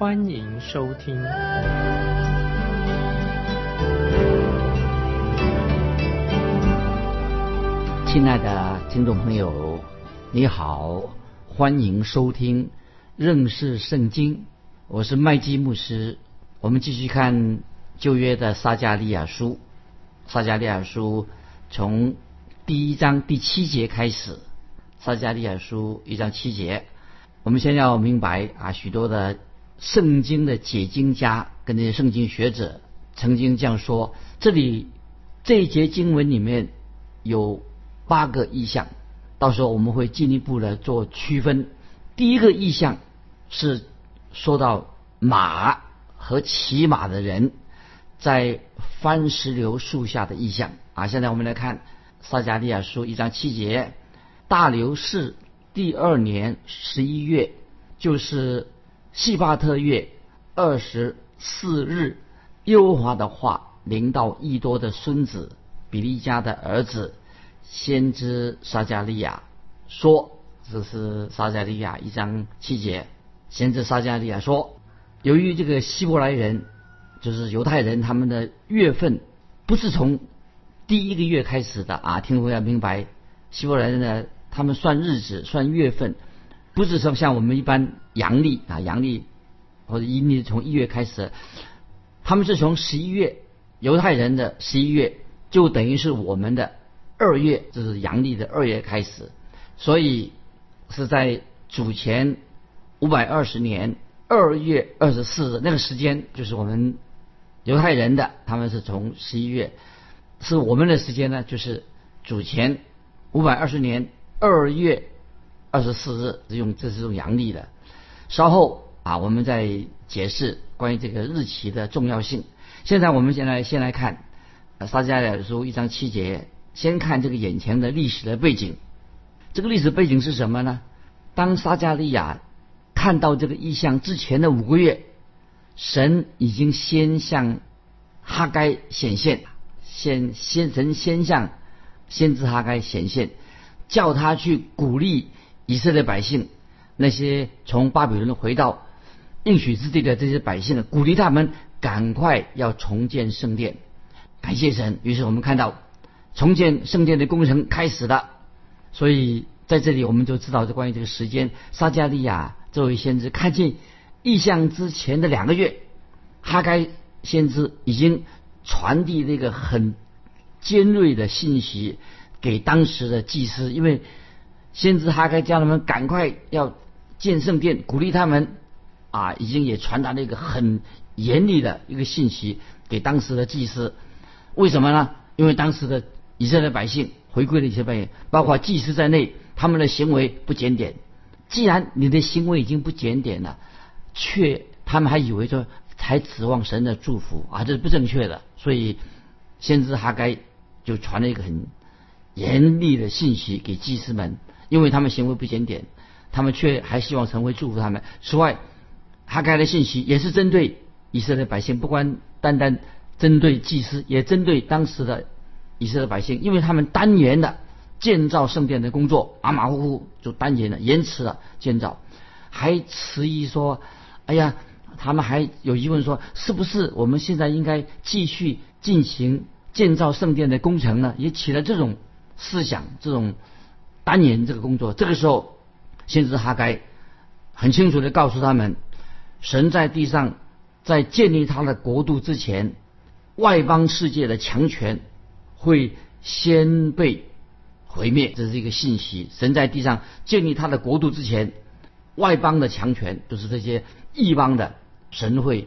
欢迎收听。亲爱的听众朋友，你好，欢迎收听认识圣经。我是麦基牧师。我们继续看旧约的撒加利亚书，撒加利亚书。从第一章第七节开始，《撒加利亚书》一章七节，我们先要明白啊，许多的圣经的解经家跟那些圣经学者曾经这样说：这里这一节经文里面有八个意象，到时候我们会进一步的做区分。第一个意象是说到马和骑马的人在番石榴树下的意象。啊，现在我们来看撒加利亚书一章七节，大流士第二年十一月，就是细巴特月二十四日，耶和华的话临到益多的孙子比利家的儿子先知撒加利亚说：“这是撒加利亚一章七节，先知撒加利亚说，由于这个希伯来人，就是犹太人，他们的月份不是从。”第一个月开始的啊，听众要明白，希伯来人呢，他们算日子、算月份，不是说像我们一般阳历啊，阳历或者阴历从一月开始，他们是从十一月，犹太人的十一月就等于是我们的二月，这是阳历的二月开始，所以是在主前五百二十年二月二十四日那个时间，就是我们犹太人的，他们是从十一月。是我们的时间呢，就是主前五百二十年二月二十四日，是用这是用阳历的。稍后啊，我们再解释关于这个日期的重要性。现在我们先来先来看撒迦利亚书一章七节，先看这个眼前的历史的背景。这个历史背景是什么呢？当撒迦利亚看到这个意象之前的五个月，神已经先向哈该显现。先先神先向先知哈该显现，叫他去鼓励以色列百姓，那些从巴比伦回到应许之地的这些百姓呢，鼓励他们赶快要重建圣殿。感谢神，于是我们看到重建圣殿的工程开始了。所以在这里我们就知道这关于这个时间，撒加利亚这位先知看见异象之前的两个月，哈该先知已经。传递那个很尖锐的信息给当时的祭司，因为先知哈该叫他们赶快要建圣殿，鼓励他们啊，已经也传达了一个很严厉的一个信息给当时的祭司。为什么呢？因为当时的以色列百姓回归的一些百姓，包括祭司在内，他们的行为不检点。既然你的行为已经不检点了，却他们还以为说。才指望神的祝福啊，这是不正确的。所以，先知哈该就传了一个很严厉的信息给祭司们，因为他们行为不检点，他们却还希望神会祝福他们。此外，哈该的信息也是针对以色列百姓，不光单单针对祭司，也针对当时的以色列百姓，因为他们单元的建造圣殿的工作马马虎虎，就单元的延迟了建造，还迟疑说：“哎呀。”他们还有疑问说：“是不是我们现在应该继续进行建造圣殿的工程呢？”也起了这种思想，这种单延这个工作。这个时候，先知哈该很清楚的告诉他们：神在地上在建立他的国度之前，外邦世界的强权会先被毁灭。这是一个信息。神在地上建立他的国度之前，外邦的强权就是这些异邦的。神会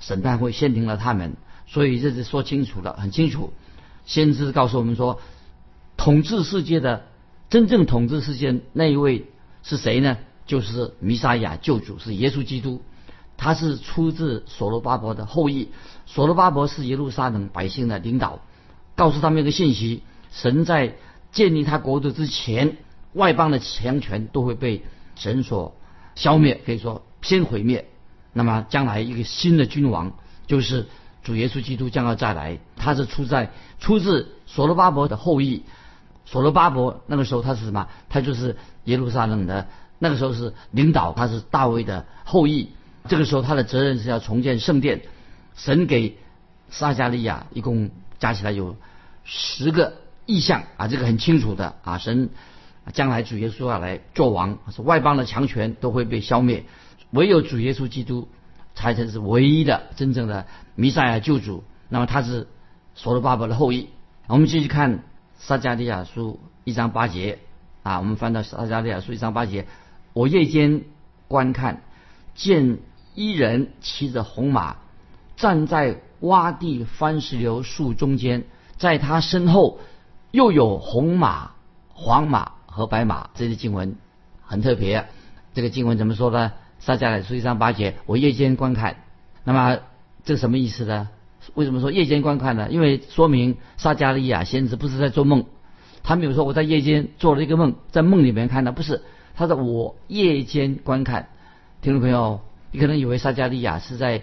审判会限定了他们，所以这是说清楚了，很清楚。先知告诉我们说，统治世界的真正统治世界那一位是谁呢？就是弥撒亚救主，是耶稣基督。他是出自所罗巴伯的后裔。所罗巴伯是耶路撒冷百姓的领导，告诉他们一个信息：神在建立他国度之前，外邦的强权都会被神所消灭，可以说先毁灭。那么将来一个新的君王就是主耶稣基督将要再来，他是出在出自所罗巴伯的后裔。所罗巴伯那个时候他是什么？他就是耶路撒冷的那个时候是领导，他是大卫的后裔。这个时候他的责任是要重建圣殿。神给撒加利亚一共加起来有十个意象啊，这个很清楚的啊。神将来主耶稣要来做王，是外邦的强权都会被消灭，唯有主耶稣基督才才是唯一的真正的弥赛亚救主。那么他是所罗巴伯的后裔。我们继续看撒加利亚书一章八节啊，我们翻到撒加利亚书一章八节，我夜间观看，见一人骑着红马。站在洼地番石榴树中间，在他身后又有红马、黄马和白马。这些经文很特别。这个经文怎么说呢？撒迦利书一章八节，我夜间观看。那么这什么意思呢？为什么说夜间观看呢？因为说明撒迦利亚先知不是在做梦，他没有说我在夜间做了一个梦，在梦里面看的，不是。他说我夜间观看。听众朋友，你可能以为撒迦利亚是在。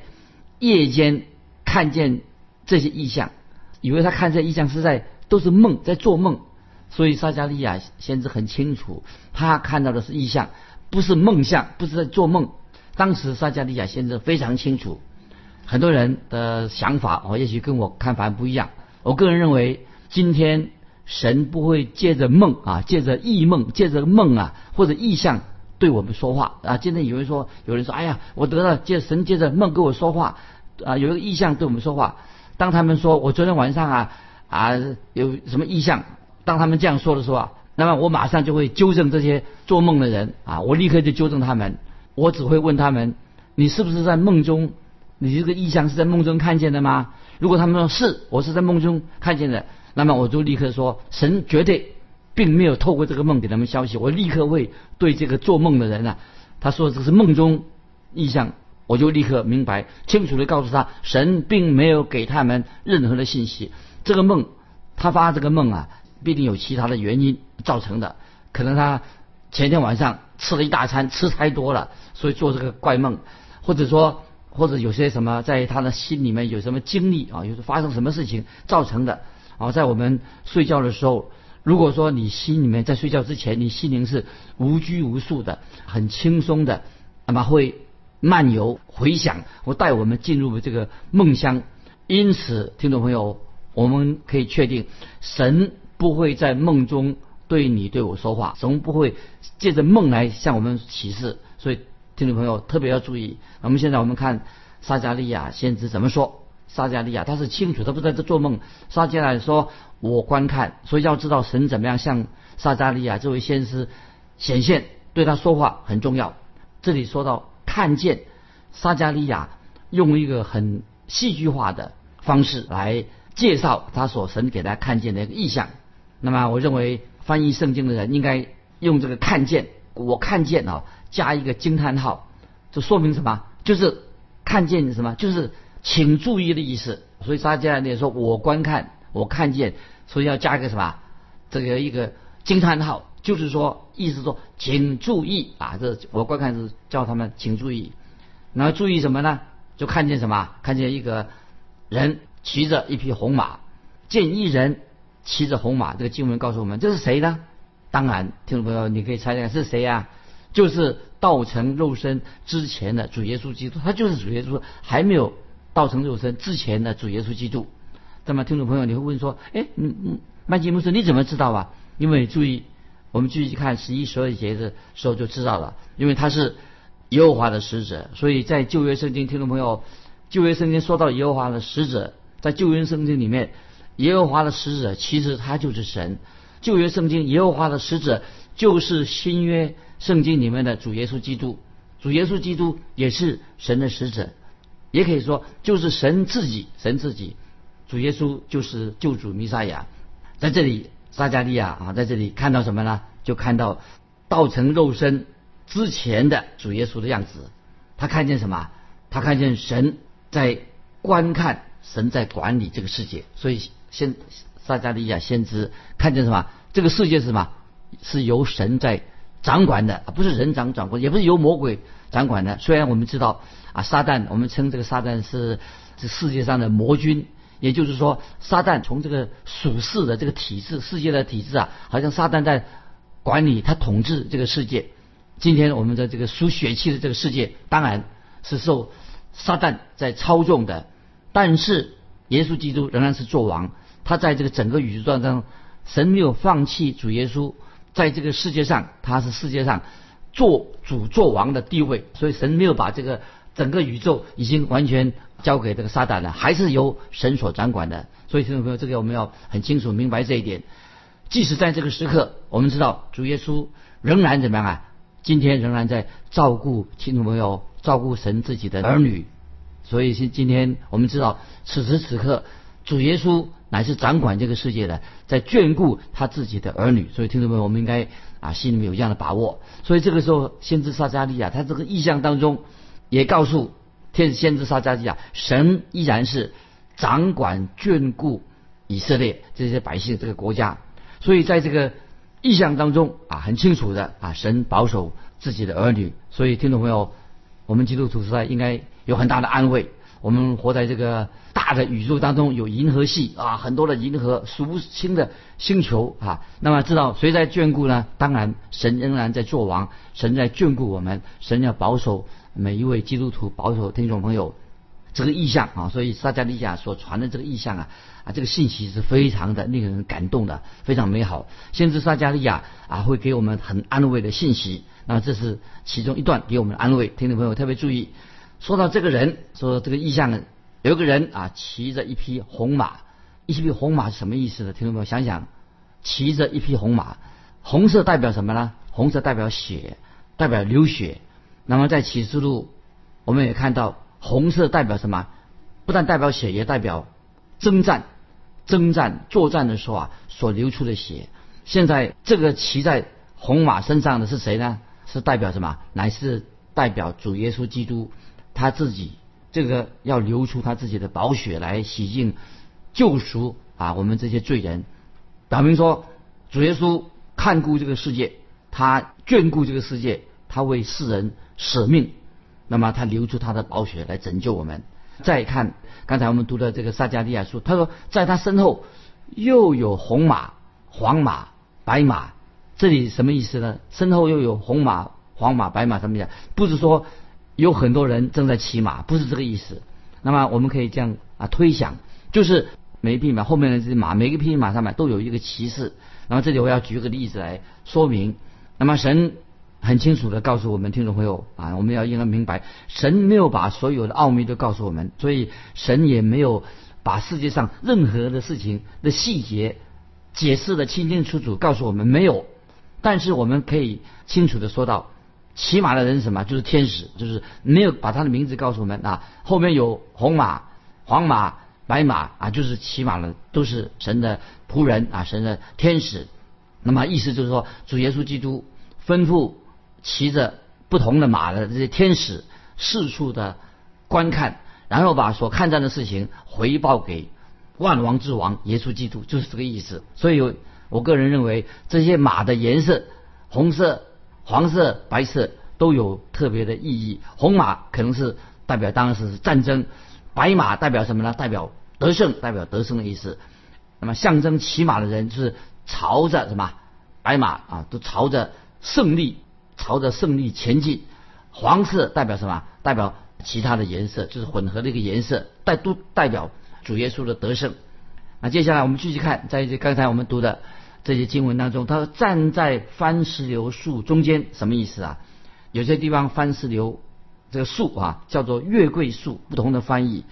夜间看见这些异象，以为他看这异象是在都是梦，在做梦。所以撒加利亚先知很清楚，他看到的是异象，不是梦象，不是在做梦。当时撒加利亚先知非常清楚。很多人的想法哦，也许跟我看法不一样。我个人认为，今天神不会借着梦啊，借着异梦，借着梦啊，或者异象。对我们说话啊！今天有人说，有人说，哎呀，我得了借神借着梦跟我说话啊，有一个意象对我们说话。当他们说我昨天晚上啊啊有什么意象，当他们这样说的时候啊，那么我马上就会纠正这些做梦的人啊，我立刻就纠正他们。我只会问他们，你是不是在梦中？你这个意象是在梦中看见的吗？如果他们说是，我是在梦中看见的，那么我就立刻说，神绝对。并没有透过这个梦给他们消息，我立刻会对这个做梦的人啊，他说这是梦中意象，我就立刻明白，清楚的告诉他，神并没有给他们任何的信息。这个梦，他发这个梦啊，必定有其他的原因造成的，可能他前天晚上吃了一大餐，吃太多了，所以做这个怪梦，或者说，或者有些什么在他的心里面有什么经历啊，有发生什么事情造成的啊，在我们睡觉的时候。如果说你心里面在睡觉之前，你心灵是无拘无束的，很轻松的，那么会漫游回想，会带我们进入这个梦乡。因此，听众朋友，我们可以确定，神不会在梦中对你对我说话，神不会借着梦来向我们启示。所以，听众朋友特别要注意。我们现在我们看撒加利亚先知怎么说。撒加利亚他是清楚，他不在这做梦。撒加利亚说。我观看，所以要知道神怎么样向撒加利亚这位先知显现，对他说话很重要。这里说到看见，撒加利亚用一个很戏剧化的方式来介绍他所神给他看见的一个意象。那么，我认为翻译圣经的人应该用这个看见，我看见啊，加一个惊叹号，这说明什么？就是看见什么？就是请注意的意思。所以撒加利亚说：“我观看。”我看见，所以要加一个什么？这个一个惊叹号，就是说，意思说，请注意啊！这我观看是叫他们请注意，然后注意什么呢？就看见什么？看见一个人骑着一匹红马，见一人骑着红马。这个经文告诉我们，这是谁呢？当然，听众朋友，你可以猜猜是谁呀？就是道成肉身之前的主耶稣基督，他就是主耶稣，还没有道成肉身之前的主耶稣基督。那么，听众朋友，你会问说：“哎，嗯嗯，麦基牧师，你怎么知道啊？”因为注意，我们继续看十一、十二节的时候就知道了。因为他是耶和华的使者，所以在旧约圣经，听众朋友，旧约圣经说到耶和华的使者，在旧约圣经里面，耶和华的使者其实他就是神。旧约圣经耶和华的使者就是新约圣经里面的主耶稣基督，主耶稣基督也是神的使者，也可以说就是神自己，神自己。主耶稣就是救主弥撒亚，在这里撒加利亚啊，在这里看到什么呢？就看到道成肉身之前的主耶稣的样子。他看见什么？他看见神在观看，神在管理这个世界。所以先撒加利亚先知看见什么？这个世界是什么？是由神在掌管的，不是人掌掌管，也不是由魔鬼掌管的。虽然我们知道啊，撒旦，我们称这个撒旦是这世界上的魔君，也就是说，撒旦从这个属世的这个体制、世界的体制啊，好像撒旦在管理，他统治这个世界。今天我们的这个属血气的这个世界，当然是受撒旦在操纵的，但是耶稣基督仍然是作王，他在这个整个宇宙当中，神没有放弃主耶稣。在这个世界上，他是世界上做主做王的地位，所以神没有把这个整个宇宙已经完全交给这个撒旦了，还是由神所掌管的。所以听众朋友，这个我们要很清楚明白这一点。即使在这个时刻，我们知道主耶稣仍然怎么样啊？今天仍然在照顾听众朋友，照顾神自己的儿女。所以今今天我们知道，此时此刻主耶稣。乃是掌管这个世界的，在眷顾他自己的儿女，所以听众朋友，我们应该啊心里面有这样的把握。所以这个时候，先知撒加利亚他这个意象当中，也告诉天先知撒加利亚，神依然是掌管眷顾以色列这些百姓这个国家。所以在这个意象当中啊，很清楚的啊，神保守自己的儿女。所以听众朋友，我们基督徒实在应该有很大的安慰。我们活在这个大的宇宙当中，有银河系啊，很多的银河，数不清的星球啊。那么知道谁在眷顾呢？当然，神仍然在做王，神在眷顾我们，神要保守每一位基督徒，保守听众朋友这个意象啊。所以撒加利亚所传的这个意象啊，啊，这个信息是非常的令人感动的，非常美好。先知撒加利亚啊，会给我们很安慰的信息。那么这是其中一段给我们安慰，听众朋友特别注意。说到这个人，说这个意象，有个人啊，骑着一匹红马，一匹红马是什么意思呢？听众朋友想想，骑着一匹红马，红色代表什么呢？红色代表血，代表流血。那么在启示录，我们也看到红色代表什么？不但代表血，也代表征战、征战、作战的时候啊所流出的血。现在这个骑在红马身上的是谁呢？是代表什么？乃是代表主耶稣基督。他自己这个要流出他自己的宝血来洗净、救赎啊，我们这些罪人，表明说主耶稣看顾这个世界，他眷顾这个世界，他为世人舍命，那么他流出他的宝血来拯救我们。再看刚才我们读的这个撒加利亚书，他说在他身后又有红马、黄马、白马，这里什么意思呢？身后又有红马、黄马、白马什么意思？不是说。有很多人正在骑马，不是这个意思。那么我们可以这样啊推想，就是每一匹马后面的这些马，每一匹马上面都有一个骑士。然后这里我要举个例子来说明。那么神很清楚的告诉我们听众朋友啊，我们要应该明白，神没有把所有的奥秘都告诉我们，所以神也没有把世界上任何的事情的细节解释的清清楚楚告诉我们没有。但是我们可以清楚的说到。骑马的人是什么？就是天使，就是没有把他的名字告诉我们啊。后面有红马、黄马、白马啊，就是骑马的都是神的仆人啊，神的天使。那么意思就是说，主耶稣基督吩咐骑着不同的马的这些天使四处的观看，然后把所看见的事情回报给万王之王耶稣基督，就是这个意思。所以，我个人认为这些马的颜色，红色。黄色、白色都有特别的意义。红马可能是代表当时是战争，白马代表什么呢？代表得胜，代表得胜的意思。那么象征骑马的人是朝着什么？白马啊，都朝着胜利，朝着胜利前进。黄色代表什么？代表其他的颜色，就是混合的一个颜色，代都代表主耶稣的得胜。那接下来我们继续看，在这刚才我们读的。这些经文当中，他站在番石榴树中间，什么意思啊？有些地方番石榴这个树啊，叫做月桂树，不同的翻译。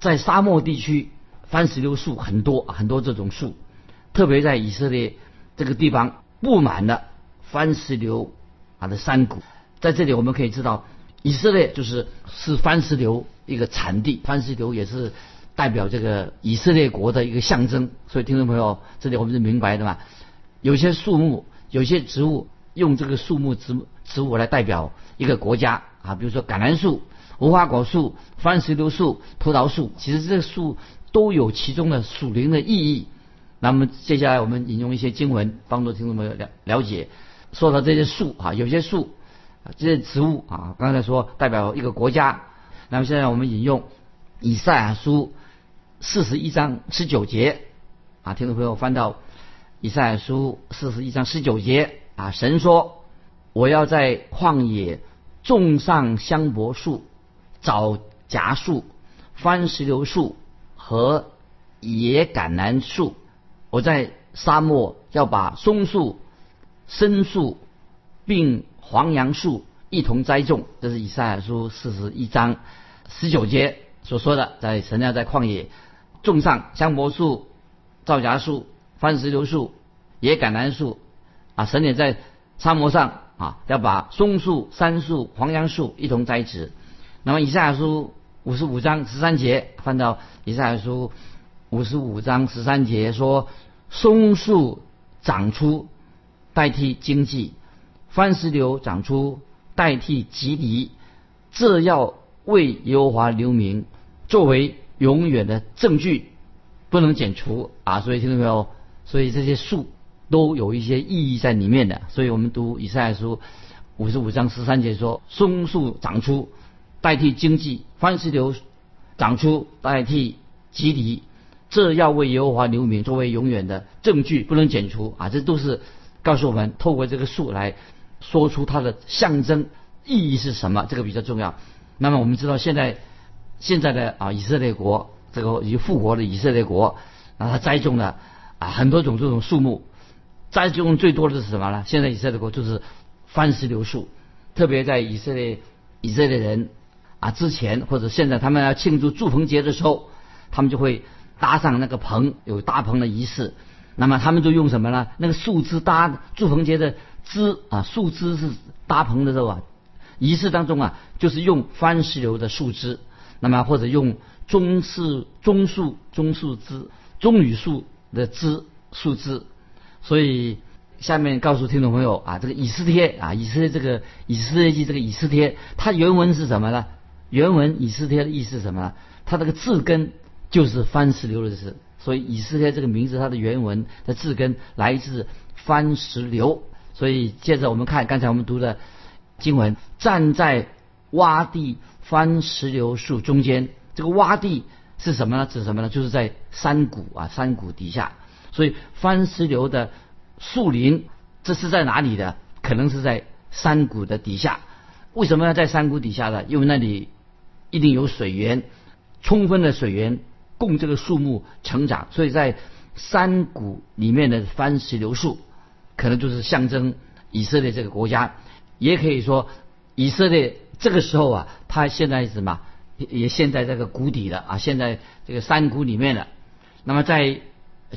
在沙漠地区，番石榴树很多很多这种树，特别在以色列这个地方布满了番石榴啊的山谷。在这里我们可以知道，以色列就是是番石榴一个产地，番石榴也是。代表这个以色列国的一个象征，所以听众朋友，这里我们是明白的嘛？有些树木、有些植物用这个树木植植物来代表一个国家啊，比如说橄榄树，无花果树、番石榴树、葡萄树，其实这个树都有其中的属灵的意义。那么接下来我们引用一些经文，帮助听众朋友了了解。说到这些树啊，有些树，这些植物啊，刚才说代表一个国家。那么现在我们引用以赛亚书四十一章十九节啊，听众朋友翻到以赛亚书四十一章十九节啊，神说：“我要在旷野种上香柏树、枣荚树、番石榴树和野橄榄树。我在沙漠要把松树、参树并黄杨树。”一同栽种，这是以赛亚书四十一章十九节所说的，在神要在旷野种上香柏树、皂荚树、番石榴树、野橄榄树啊，神也在沙漠上啊，要把松树、杉树、黄杨树一同栽植。那么以赛亚书五十五章十三节，翻到以赛亚书五十五章十三节说，松树长出代替经济，番石榴长出。代替吉迪，这要为耶和华留名，作为永远的证据，不能剪除啊！所以听到没有？所以这些树都有一些意义在里面的。所以我们读以赛亚书五十五章十三节说：松树长出，代替经济；番石榴长出，代替吉迪，这要为耶和华留名，作为永远的证据，不能剪除啊！这都是告诉我们，透过这个树来。说出它的象征意义是什么？这个比较重要。那么我们知道，现在现在的啊以色列国这个已经复活的以色列国，啊，他栽种了啊很多种这种树木，栽种最多的是什么呢？现在以色列国就是番石榴树，特别在以色列以色列人啊之前或者现在他们要庆祝祝棚节的时候，他们就会搭上那个棚，有搭棚的仪式。那么他们就用什么呢？那个树枝搭祝棚节的。枝啊，树枝是搭棚的时候啊，仪式当中啊，就是用番石榴的树枝，那么或者用棕树、棕树、棕树枝、棕榈树的枝树枝。所以下面告诉听众朋友啊，这个以斯帖啊，以斯帖这个以斯帖记这个以斯帖，它原文是什么呢？原文以斯帖的意思是什么呢？它这个字根就是番石榴的字，所以以斯帖这个名字它的原文的字根来自番石榴。所以，接着我们看刚才我们读的经文，站在洼地番石榴树中间。这个洼地是什么呢？指什么呢？就是在山谷啊，山谷底下。所以，番石榴的树林，这是在哪里的？可能是在山谷的底下。为什么要在山谷底下呢？因为那里一定有水源，充分的水源供这个树木成长。所以在山谷里面的番石榴树。可能就是象征以色列这个国家，也可以说以色列这个时候啊，它现在什么也也陷在这个谷底了啊，陷在这个山谷里面了。那么在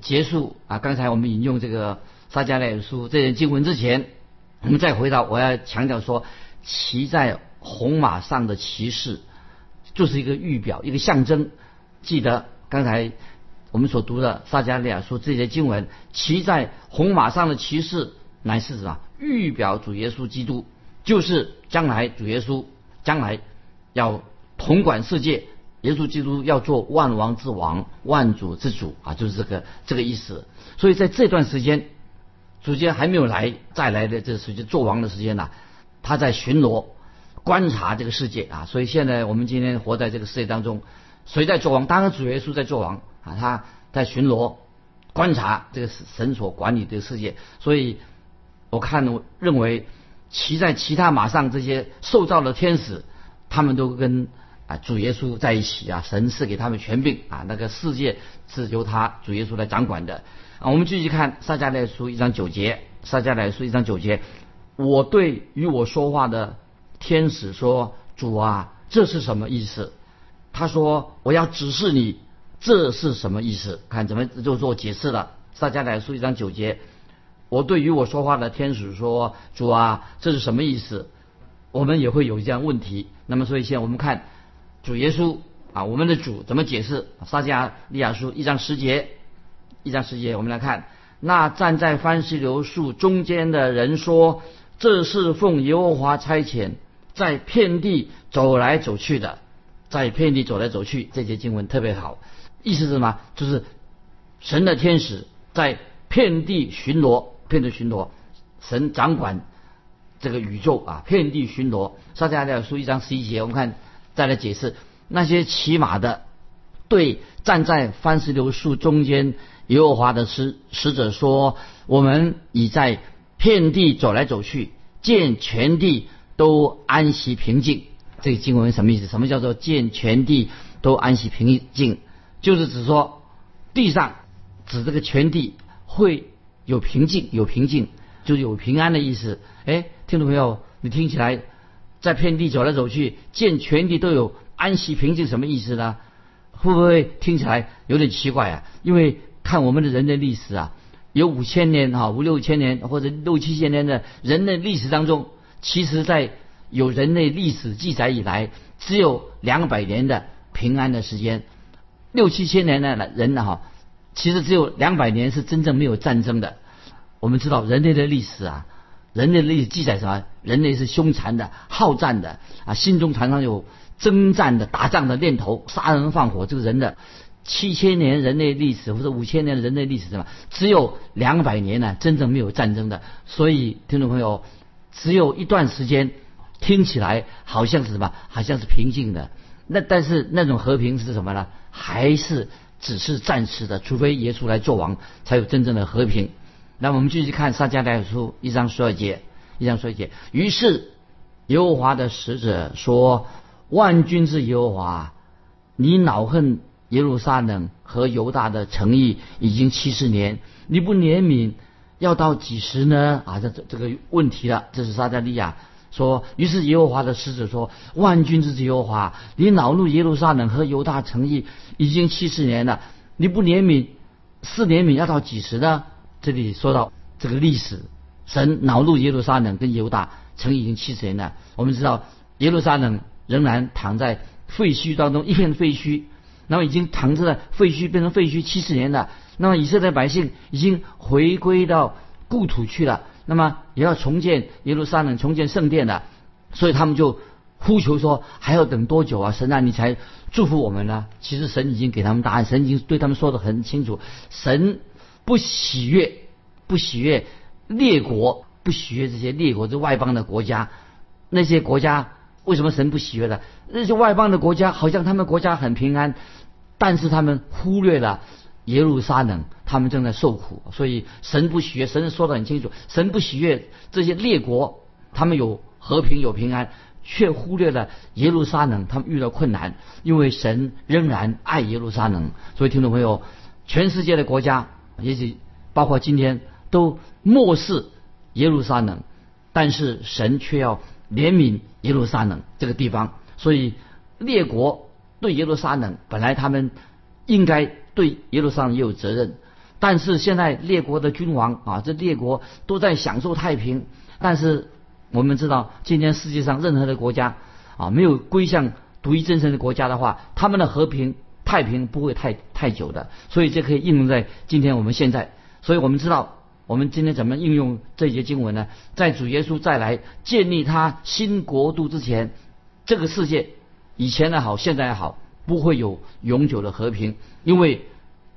结束啊，刚才我们引用这个撒迦利亚书这些经文之前，我们再回到我要强调说，骑在红马上的骑士就是一个预表，一个象征。记得刚才。我们所读的撒迦利亚书这些经文，骑在红马上的骑士乃是什么？预表主耶稣基督，就是将来主耶稣将来要统管世界，耶稣基督要做万王之王、万主之主啊，就是这个这个意思。所以在这段时间，主间还没有来，再来的这时间做王的时间呢，他在巡逻观察这个世界啊。所以现在我们今天活在这个世界当中，谁在做王？当然主耶稣在做王。啊，他在巡逻、观察这个神所管理的世界，所以我看我认为骑在其他马上这些受造的天使，他们都跟啊主耶稣在一起啊，神赐给他们权柄啊，那个世界是由他主耶稣来掌管的啊。我们继续看撒迦利亚书一章九节，撒迦利亚书一章九节，我对与我说话的天使说：“主啊，这是什么意思？”他说：“我要指示你。”这是什么意思？看怎么就做解释了。撒迦来书一章九节，我对于我说话的天使说：“主啊，这是什么意思？”我们也会有这样问题。那么，所以现在我们看主耶稣啊，我们的主怎么解释？撒迦利亚书一章十节，一章十节，我们来看那站在番石榴树中间的人说：“这是奉耶和华差遣，在遍地走来走去的，在遍地走来走去。这节经文特别好，意思是什么？就是神的天使在遍地巡逻，遍地巡逻，神掌管这个宇宙啊，遍地巡逻。撒迦利亚书一章十一节，我们看再来解释那些骑马的对站在番石榴树中间耶和华的使使者说：“我们已在遍地走来走去，见全地都安息平静。”这个经文什么意思？什么叫做见全地都安息平静？就是指说地上指这个全地会有平静，有平静就是有平安的意思。哎，听众朋友，你听起来在遍地走来走去，见全地都有安息平静，什么意思呢？会不会听起来有点奇怪啊？因为看我们的人类历史啊，有五千年哈，五六千年或者六七千年的人类历史当中，其实在有人类历史记载以来，只有两百年的平安的时间，六七千年的人呢哈，其实只有两百年是真正没有战争的。我们知道人类的历史啊，人类历史记载什么？人类是凶残的、好战的啊，心中常常有。征战的、打仗的念头，杀人放火，这个人的七千年人类历史或者五千年人类历史什么，只有两百年呢，真正没有战争的。所以，听众朋友，只有一段时间，听起来好像是什么，好像是平静的。那但是那种和平是什么呢？还是只是暂时的？除非耶稣来做王，才有真正的和平。那我们继续看撒迦利亚书一章十二节，一章十二节。于是耶和华的使者说。万军之耶和华，你恼恨耶路撒冷和犹大的诚意已经七十年，你不怜悯，要到几时呢？啊，这这这个问题了。这是撒加利亚说。于是耶和华的使者说：“万军之耶和华，你恼怒耶路撒冷和犹大诚意已经七十年了，你不怜悯，是怜悯要到几时呢？”这里说到这个历史，神恼怒耶路撒冷跟犹大诚意已经七十年了。我们知道耶路撒冷。仍然躺在废墟当中，一片废墟，然后已经躺着了废墟变成废墟七十年了。那么以色列百姓已经回归到故土去了，那么也要重建耶路撒冷，重建圣殿的。所以他们就呼求说：“还要等多久啊？神啊，你才祝福我们呢？”其实神已经给他们答案，神已经对他们说的很清楚：神不喜悦，不喜悦列国，不喜悦这些列国，这外邦的国家，那些国家。为什么神不喜悦的？那些外邦的国家好像他们国家很平安，但是他们忽略了耶路撒冷，他们正在受苦，所以神不喜悦。神说的很清楚，神不喜悦这些列国，他们有和平有平安，却忽略了耶路撒冷，他们遇到困难，因为神仍然爱耶路撒冷。所以听众朋友，全世界的国家，也许包括今天都漠视耶路撒冷，但是神却要。怜悯耶路撒冷这个地方，所以列国对耶路撒冷本来他们应该对耶路撒冷也有责任，但是现在列国的君王啊，这列国都在享受太平，但是我们知道今天世界上任何的国家啊，没有归向独一真神的国家的话，他们的和平太平不会太太久的，所以这可以应用在今天我们现在，所以我们知道。我们今天怎么应用这节经文呢？在主耶稣再来建立他新国度之前，这个世界以前的好，现在也好，不会有永久的和平，因为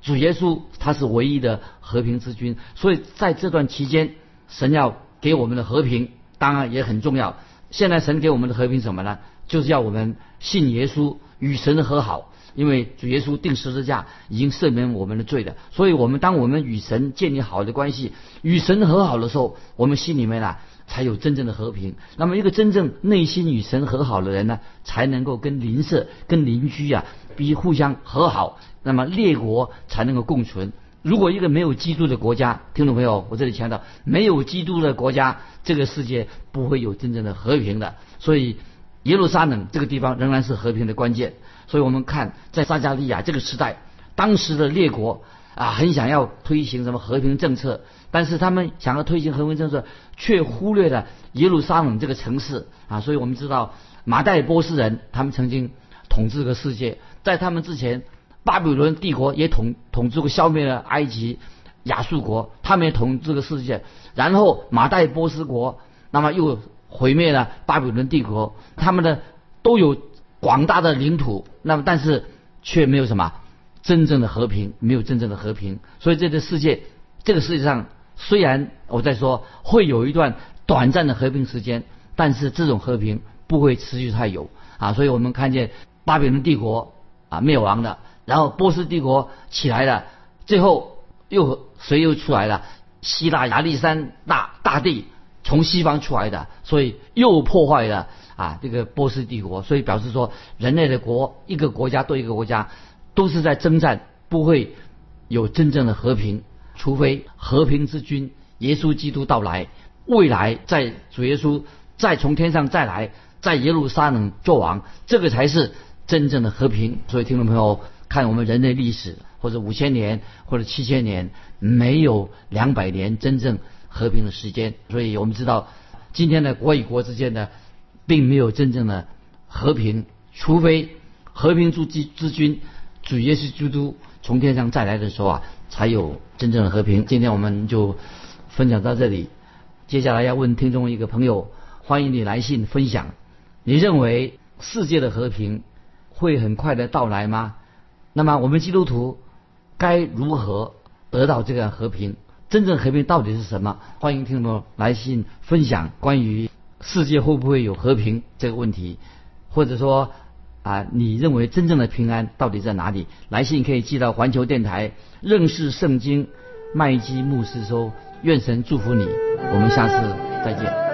主耶稣他是唯一的和平之君。所以在这段期间，神要给我们的和平，当然也很重要。现在神给我们的和平什么呢？就是要我们信耶稣，与神和好。因为主耶稣定十字架已经赦免我们的罪了，所以我们当我们与神建立好的关系，与神和好的时候，我们心里面啊才有真正的和平。那么一个真正内心与神和好的人呢，才能够跟邻舍、跟邻居啊，比互相和好，那么列国才能够共存。如果一个没有基督的国家，听众朋友，我这里强调，没有基督的国家，这个世界不会有真正的和平的。所以耶路撒冷这个地方仍然是和平的关键。所以我们看，在撒加利亚这个时代，当时的列国啊，很想要推行什么和平政策，但是他们想要推行和平政策，却忽略了耶路撒冷这个城市啊。所以我们知道，马代波斯人他们曾经统治这个世界，在他们之前，巴比伦帝国也统统治过，消灭了埃及、亚述国，他们也统治这个世界。然后马代波斯国，那么又毁灭了巴比伦帝国，他们的都有广大的领土，那么但是却没有什么真正的和平，没有真正的和平。所以这个世界，这个世界上虽然我在说会有一段短暂的和平时间，但是这种和平不会持续太久啊。所以我们看见巴比伦帝国啊灭亡了，然后波斯帝国起来了，最后又谁又出来了？希腊亚历山大大帝从西方出来的，所以又破坏了啊这个波斯帝国，所以表示说人类的国一个国家对一个国家都是在征战，不会有真正的和平，除非和平之君耶稣基督到来，未来在主耶稣再从天上再来，在耶路撒冷作王，这个才是真正的和平。所以听众朋友看我们人类历史。或者五千年，或者七千年，没有两百年真正和平的时间。所以我们知道，今天的国与国之间的，并没有真正的和平，除非和平之之君主耶稣基督从天上再来的时候啊，才有真正的和平。今天我们就分享到这里，接下来要问听众一个朋友，欢迎你来信分享，你认为世界的和平会很快的到来吗？那么我们基督徒。该如何得到这个和平？真正和平到底是什么？欢迎听众来信分享关于世界会不会有和平这个问题，或者说啊，你认为真正的平安到底在哪里？来信可以寄到环球电台认识圣经麦基牧师说，愿神祝福你，我们下次再见。